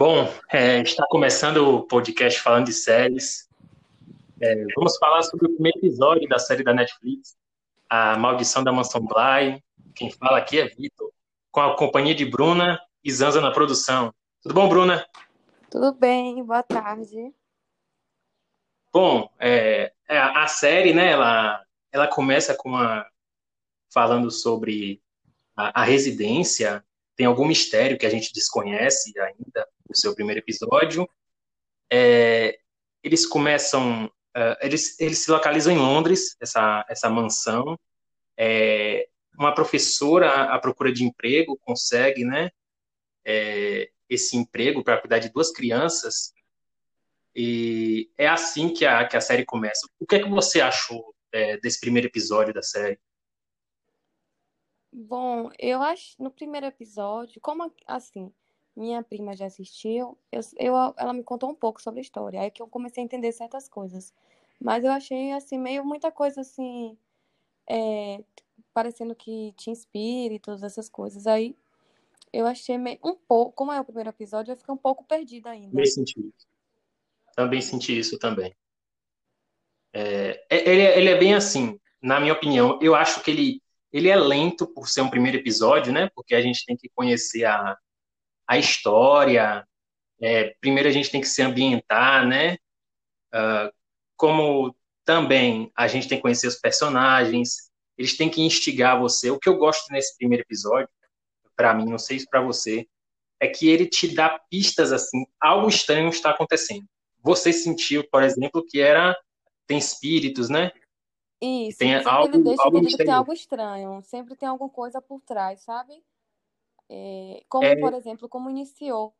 Bom, é, está começando o podcast falando de séries. É, vamos falar sobre o primeiro episódio da série da Netflix, A Maldição da Mansão Bly. Quem fala aqui é Vitor, com a companhia de Bruna e Zanza na produção. Tudo bom, Bruna? Tudo bem, boa tarde. Bom, é, é a série, né, ela, ela começa com uma, falando sobre a, a residência, tem algum mistério que a gente desconhece ainda, o seu primeiro episódio. É, eles começam, uh, eles, eles se localizam em Londres, essa, essa mansão. É, uma professora à procura de emprego consegue, né, é, esse emprego para cuidar de duas crianças. E é assim que a, que a série começa. O que é que você achou é, desse primeiro episódio da série? Bom, eu acho no primeiro episódio, como assim, minha prima já assistiu, eu, eu, ela me contou um pouco sobre a história, aí que eu comecei a entender certas coisas. Mas eu achei, assim, meio muita coisa, assim, é, parecendo que tinha espíritos, essas coisas. Aí eu achei meio, um pouco, como é o primeiro episódio, eu fiquei um pouco perdida ainda. Também senti isso. Também senti isso também. É, é ele, é, ele é bem assim, na minha opinião. Eu acho que ele, ele é lento por ser um primeiro episódio, né? Porque a gente tem que conhecer a, a história. É, primeiro a gente tem que se ambientar, né? Uh, como também a gente tem que conhecer os personagens, eles têm que instigar você. O que eu gosto nesse primeiro episódio, para mim, não sei se para você, é que ele te dá pistas assim, algo estranho está acontecendo. Você sentiu, por exemplo, que era tem espíritos, né? Isso, tem algo, algo tem algo estranho, sempre tem alguma coisa por trás, sabe? É, como, é... por exemplo, como iniciou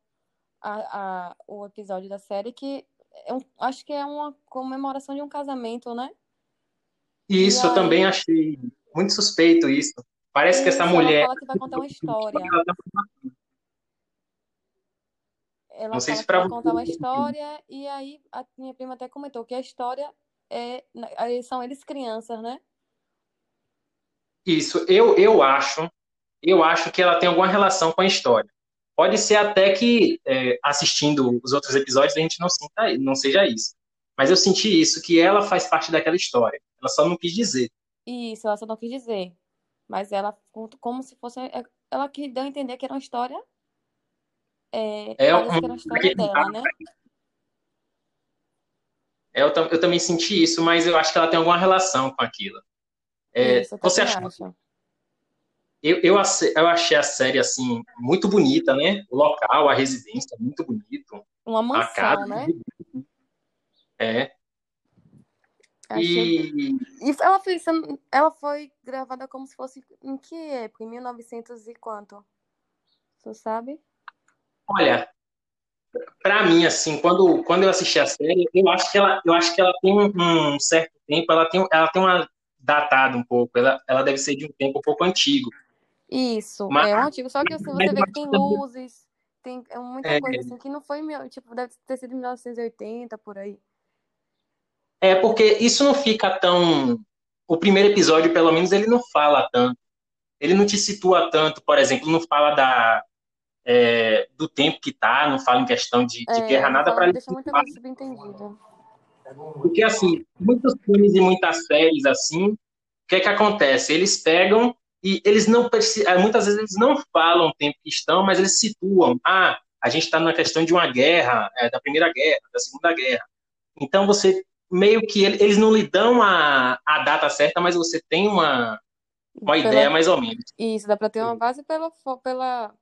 a, a, o episódio da série, que é um, acho que é uma comemoração de um casamento, né? Isso, eu também achei muito suspeito isso. Parece isso, que essa mulher. Ela fala que vai contar uma história. Ela Não sei se contar uma história, e aí a minha prima até comentou que a história é. São eles crianças, né? Isso, eu, eu acho eu acho que ela tem alguma relação com a história. Pode ser até que, é, assistindo os outros episódios, a gente não, sinta, não seja isso. Mas eu senti isso, que ela faz parte daquela história. Ela só não quis dizer. Isso, ela só não quis dizer. Mas ela, como se fosse. É, ela que deu a entender que era uma história. É, é um, que era uma história dela, né? É, eu, eu, também senti isso, mas eu acho que ela tem alguma relação com aquilo. É, isso, você acha? Eu, eu, eu achei a série, assim, muito bonita, né? O local, a residência, muito bonito. Uma mansão, a casa, né? É. Achei... E... e ela foi, ela foi gravada como se fosse em que época? Em 1900 e quanto? Você sabe? Olha, para mim, assim, quando, quando eu assisti a série, eu acho que ela, eu acho que ela tem um, um certo tempo, ela tem, ela tem uma datada um pouco, ela, ela deve ser de um tempo um pouco antigo. Isso, mas, é um antigo. Só que assim, você vê que tem luzes, tem é muita é, coisa assim que não foi, tipo, deve ter sido em 1980, por aí. É, porque isso não fica tão. O primeiro episódio, pelo menos, ele não fala tanto. Ele não te situa tanto, por exemplo, não fala da, é, do tempo que tá, não fala em questão de, de é, guerra, nada para Deixa muita coisa subentendida. Porque, assim, muitos filmes e muitas séries, assim, o que é que acontece? Eles pegam e eles não eh, muitas vezes eles não falam o tempo que estão, mas eles situam. Ah, a gente está na questão de uma guerra, é, da primeira guerra, da segunda guerra. Então você meio que eles não lhe dão a, a data certa, mas você tem uma, uma pela, ideia mais ou menos. Isso, dá para ter uma base pela, pela,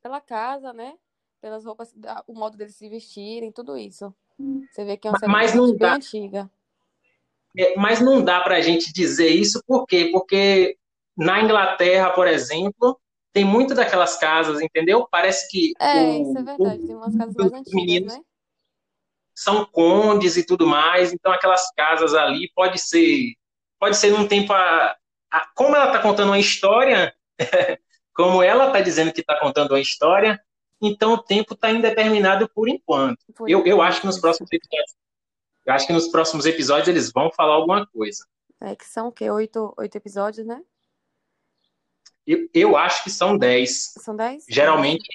pela casa, né? Pelas roupas, o modo deles se vestirem, tudo isso. Você vê que é uma mas não dá, antiga. É, mas não dá para a gente dizer isso, por quê? Porque na Inglaterra, por exemplo, tem muito daquelas casas, entendeu? Parece que. É, o, isso é verdade. Tem umas casas mais antigas, meninos né? São condes e tudo mais, então aquelas casas ali pode ser. Pode ser num tempo. A, a como ela está contando uma história, como ela está dizendo que está contando uma história, então o tempo está indeterminado por enquanto. Por eu, eu acho que nos próximos episódios. Eu acho que nos próximos episódios eles vão falar alguma coisa. É que são o quê? Oito, oito episódios, né? Eu, eu acho que são 10. São 10? Geralmente,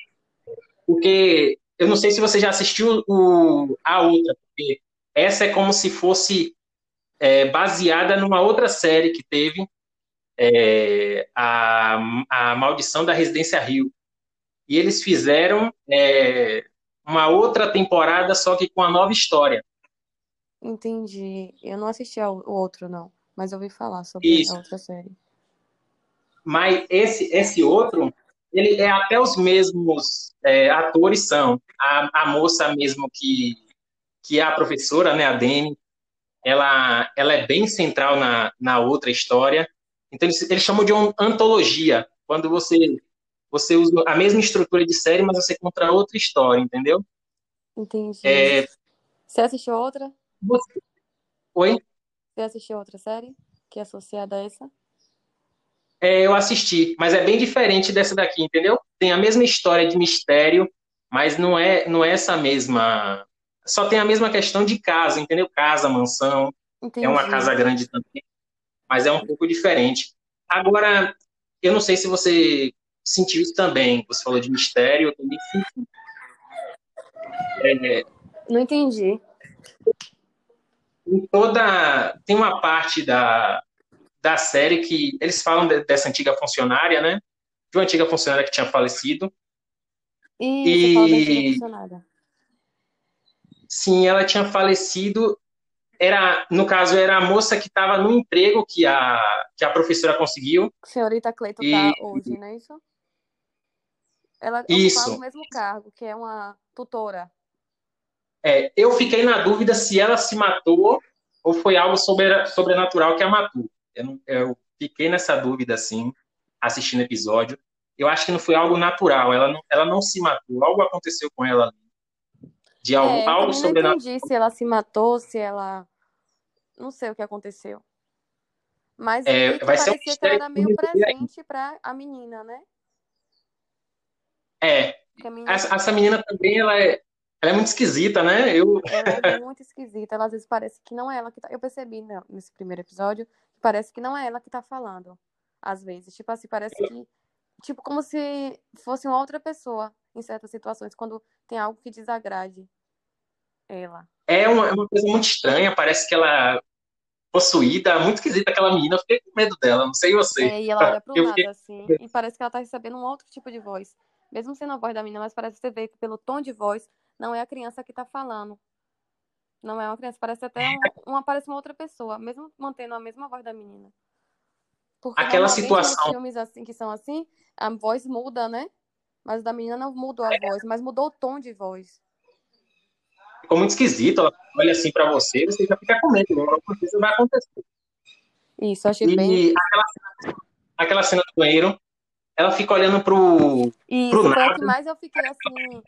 porque eu não sei se você já assistiu o, a outra, porque essa é como se fosse é, baseada numa outra série que teve, é, a, a Maldição da Residência Rio. E eles fizeram é, uma outra temporada, só que com a nova história. Entendi. Eu não assisti ao outro, não. Mas ouvi falar sobre Isso. a outra série. Mas esse, esse outro, ele é até os mesmos é, atores são. A, a moça mesmo que, que é a professora, né, a Dani, ela, ela é bem central na, na outra história. Então, eles, eles chamam de antologia, quando você, você usa a mesma estrutura de série, mas você conta outra história, entendeu? Entendi. É... Você assistiu outra? Você... Oi? Você assistiu outra série que é associada a essa? É, eu assisti, mas é bem diferente dessa daqui, entendeu? Tem a mesma história de mistério, mas não é, não é essa mesma. Só tem a mesma questão de casa, entendeu? Casa, mansão. Entendi. É uma casa grande também, mas é um pouco diferente. Agora, eu não sei se você sentiu isso também. Você falou de mistério, eu também senti. É, não entendi. Em toda. Tem uma parte da, da série que eles falam de, dessa antiga funcionária, né? De uma antiga funcionária que tinha falecido. E, e... Sim, ela tinha falecido. Era, no caso, era a moça que estava no emprego que a, que a professora conseguiu. Senhorita Cleiton e... tá hoje, não é isso? Ela isso. o mesmo cargo, que é uma tutora. É, eu fiquei na dúvida se ela se matou ou foi algo sobre, sobrenatural que a matou. Eu, eu fiquei nessa dúvida, assim, assistindo o episódio. Eu acho que não foi algo natural. Ela não, ela não se matou. Algo aconteceu com ela de algo, é, algo sobrenatural. Não entendi se ela se matou, se ela. Não sei o que aconteceu. Mas é, vai ser um que ela era meio presente para a menina, né? É. Menina... Essa, essa, menina também, ela é, ela é muito esquisita, né? Eu... Ela é muito esquisita. Ela às vezes parece que não é ela que tá. Eu percebi né, nesse primeiro episódio parece que não é ela que tá falando. Às vezes. Tipo assim, parece que. Tipo, como se fosse uma outra pessoa em certas situações, quando tem algo que desagrade ela. É uma, é uma coisa muito estranha, parece que ela possuída, muito esquisita aquela menina, eu fiquei com medo dela, não sei você. É, e ela olha pro eu lado, fiquei... assim, e parece que ela tá recebendo um outro tipo de voz. Mesmo sendo a voz da menina, mas parece que você vê que pelo tom de voz, não é a criança que tá falando. Não é uma criança, parece até um, uma, parece uma outra pessoa, mesmo mantendo a mesma voz da menina. Porque Aquela situação. Filmes assim que são assim, a voz muda, né? Mas da menina não mudou a é. voz, mas mudou o tom de voz. Ficou muito esquisito, ela olha assim para você, você já fica com medo, alguma coisa vai acontecer. Isso, achei e bem. Aquela, aquela cena do banheiro, ela fica olhando pro. Isso, pro foi a que mais eu fiquei assim.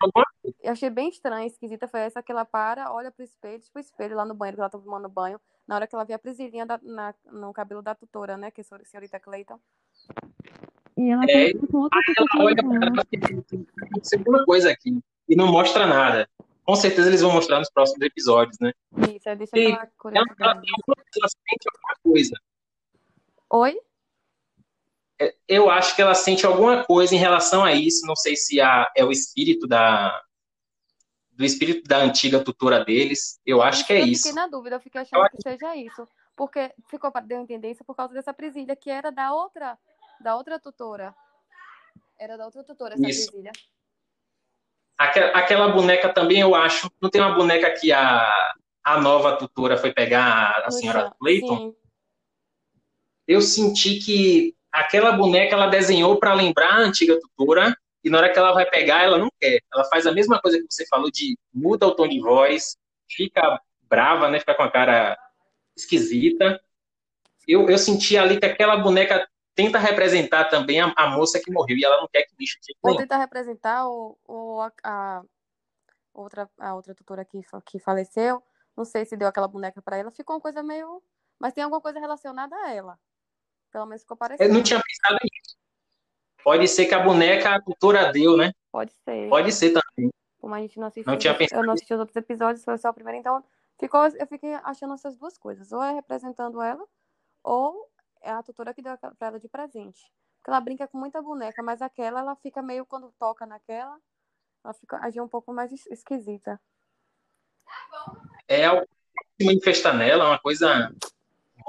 Eu achei bem estranha, esquisita. Foi essa que ela para, olha pro espelho, tipo o espelho lá no banheiro, que ela tá tomando banho. Na hora que ela vê a presilhinha da, na, no cabelo da tutora, né? Que é a senhorita Clayton. E ela é, tá com outra ela olha pra ela e segunda coisa aqui. E não mostra nada. Com certeza eles vão mostrar nos próximos episódios, né? Isso, deixa eu falar ela, ela, ela sente alguma coisa. Oi? É, eu acho que ela sente alguma coisa em relação a isso. Não sei se a, é o espírito da do espírito da antiga tutora deles. Eu acho que é eu isso. Eu fiquei na dúvida, eu fiquei achando eu... que seja isso, porque ficou deu isso por causa dessa presilha que era da outra da outra tutora. Era da outra tutora essa isso. presilha. Aquela, aquela boneca também eu acho. Não tem uma boneca que a a nova tutora foi pegar a senhora Clayton? Eu senti que aquela boneca ela desenhou para lembrar a antiga tutora e na hora que ela vai pegar, ela não quer. Ela faz a mesma coisa que você falou de muda o tom de voz, fica brava, né? Fica com a cara esquisita. Eu, eu senti ali que aquela boneca tenta representar também a, a moça que morreu e ela não quer que bicho tipo Ou tenta representar o, a, a, outra, a outra tutora que, que faleceu. Não sei se deu aquela boneca para ela. Ficou uma coisa meio. Mas tem alguma coisa relacionada a ela. Pelo menos ficou parecendo. Eu não tinha pensado nisso. Pode ser que a boneca a cultura deu, né? Pode ser. Pode ser também. Como a gente não assistiu, não tinha pensado eu não assisti os outros episódios, foi só o primeiro, então ficou, eu fiquei achando essas duas coisas. Ou é representando ela, ou é a tutora que deu pra ela de presente. Porque ela brinca com muita boneca, mas aquela ela fica meio quando toca naquela, Ela fica, agia um pouco mais esquisita. É algo que manifesta nela, uma coisa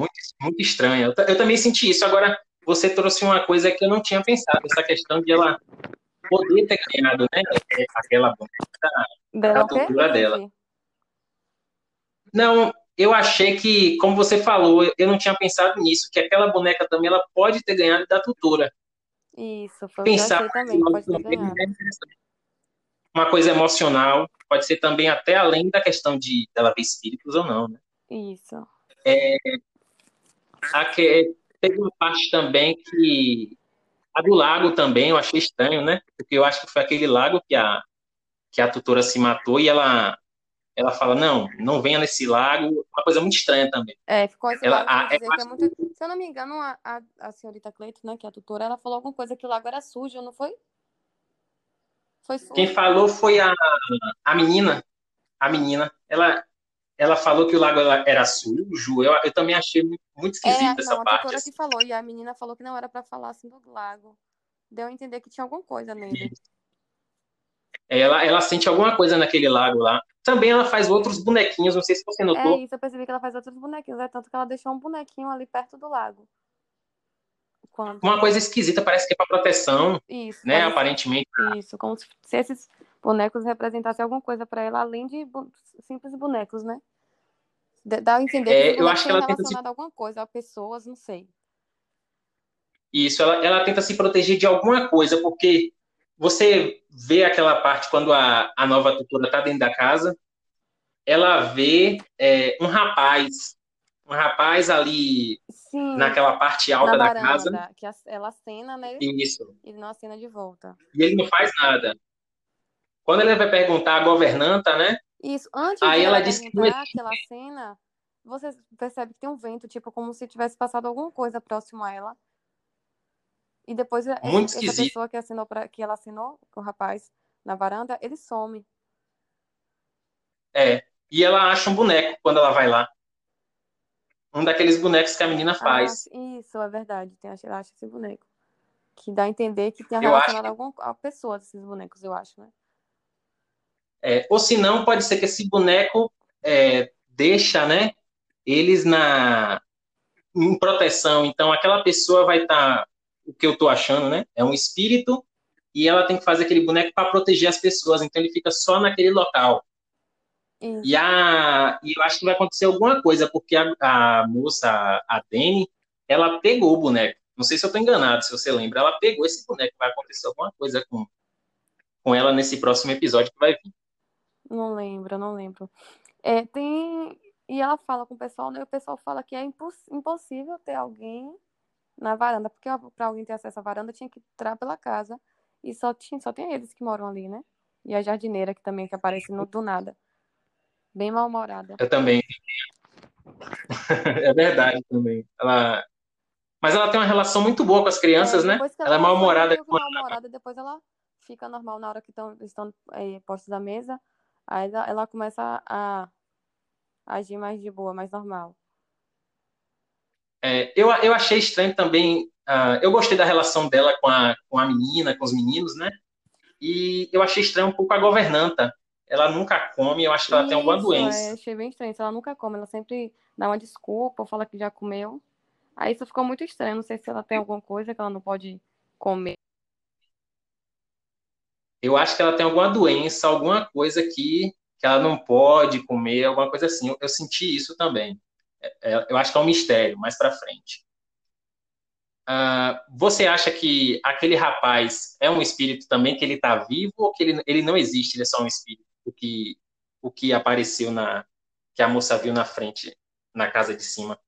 muito, muito estranha. Eu, eu, também senti isso. Agora, você trouxe uma coisa que eu não tinha pensado, essa questão de ela poder ter ganhado, né? Aquela boneca, a cultura dela. Não, eu achei que, como você falou, eu não tinha pensado nisso, que aquela boneca também ela pode ter ganhado da tutora. Isso, foi Pensar que também, pode ter ganhado. Uma coisa emocional, pode ser também até além da questão de dela ver espíritos ou não, né? Isso. É, que, teve uma parte também que a do lago também eu achei estranho, né? Porque eu acho que foi aquele lago que a, que a tutora se matou e ela, ela fala, não, não venha nesse lago. Uma coisa muito estranha também. É, ficou esse ela, a, é, é muito... Se eu não me engano, a, a, a senhorita Cleito, né, que é a tutora, ela falou alguma coisa que o lago era sujo, não foi? Foi sujo. Quem falou foi a, a menina. A menina. Ela, ela falou que o lago era sujo. Eu, eu também achei muito, muito esquisita é, essa não, parte. A doutora assim. que falou, e a menina falou que não era para falar assim do lago. Deu a entender que tinha alguma coisa nele. Ela, ela sente alguma coisa naquele lago lá. Também ela faz outros bonequinhos, não sei se você notou. É isso, eu percebi que ela faz outros bonequinhos, é tanto que ela deixou um bonequinho ali perto do lago. Quando... Uma coisa esquisita, parece que é para proteção, isso, né? Aparentemente. Isso, como se esses bonecos representassem alguma coisa para ela, além de simples bonecos, né? Dá a entender é, que eu acho que ela tenta se... a alguma coisa, a pessoas, não sei. Isso, ela, ela tenta se proteger de alguma coisa, porque você vê aquela parte quando a, a nova tutora está dentro da casa, ela vê é, um rapaz, um rapaz ali Sim, naquela parte alta da casa. Que ela acena, né? Isso. Ele não acena de volta. E ele não faz nada. Quando ele vai perguntar à governanta, né? Isso, antes Aí de ela, disse que aquela cena, você percebe que tem um vento, tipo, como se tivesse passado alguma coisa próximo a ela. E depois Muito essa, essa pessoa que assinou para que ela assinou, o rapaz na varanda, ele some. É. E ela acha um boneco quando ela vai lá. Um daqueles bonecos que a menina faz. Ah, isso, é verdade. Tem, ela acha esse boneco. Que dá a entender que tem relacionado acho... a alguma a pessoa desses bonecos, eu acho, né? É, ou se não, pode ser que esse boneco é, deixa, né, eles na em proteção. Então, aquela pessoa vai estar, tá, o que eu estou achando, né, é um espírito e ela tem que fazer aquele boneco para proteger as pessoas. Então, ele fica só naquele local. E, a, e eu acho que vai acontecer alguma coisa, porque a, a moça, a Dani, ela pegou o boneco. Não sei se eu estou enganado, se você lembra. Ela pegou esse boneco. Vai acontecer alguma coisa com, com ela nesse próximo episódio que vai vir. Não lembro, não lembro. É, tem. E ela fala com o pessoal, né? O pessoal fala que é imposs... impossível ter alguém na varanda, porque para alguém ter acesso à varanda tinha que entrar pela casa. E só, tinha, só tem eles que moram ali, né? E a jardineira que também que aparece no, do nada. Bem mal-humorada. Eu também. é verdade também. Ela... Mas ela tem uma relação muito boa com as crianças, é, né? Ela, ela é mal-humorada. Mal-humorada, depois ela fica normal na hora que tão, estão é, postos da mesa. Aí ela, ela começa a, a agir mais de boa, mais normal. É, eu, eu achei estranho também. Uh, eu gostei da relação dela com a, com a menina, com os meninos, né? E eu achei estranho um pouco a governanta. Ela nunca come, eu acho que ela Isso, tem alguma doença. É, achei bem estranho. Ela nunca come, ela sempre dá uma desculpa, fala que já comeu. Aí isso ficou muito estranho. Não sei se ela tem alguma coisa que ela não pode comer eu acho que ela tem alguma doença, alguma coisa que, que ela não pode comer, alguma coisa assim. Eu, eu senti isso também. É, é, eu acho que é um mistério, mais para frente. Uh, você acha que aquele rapaz é um espírito também, que ele está vivo, ou que ele, ele não existe, ele é só um espírito? O que, o que apareceu na. que a moça viu na frente, na casa de cima?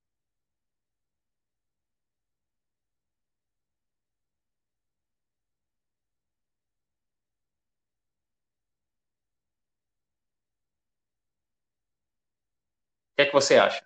Que é que você acha?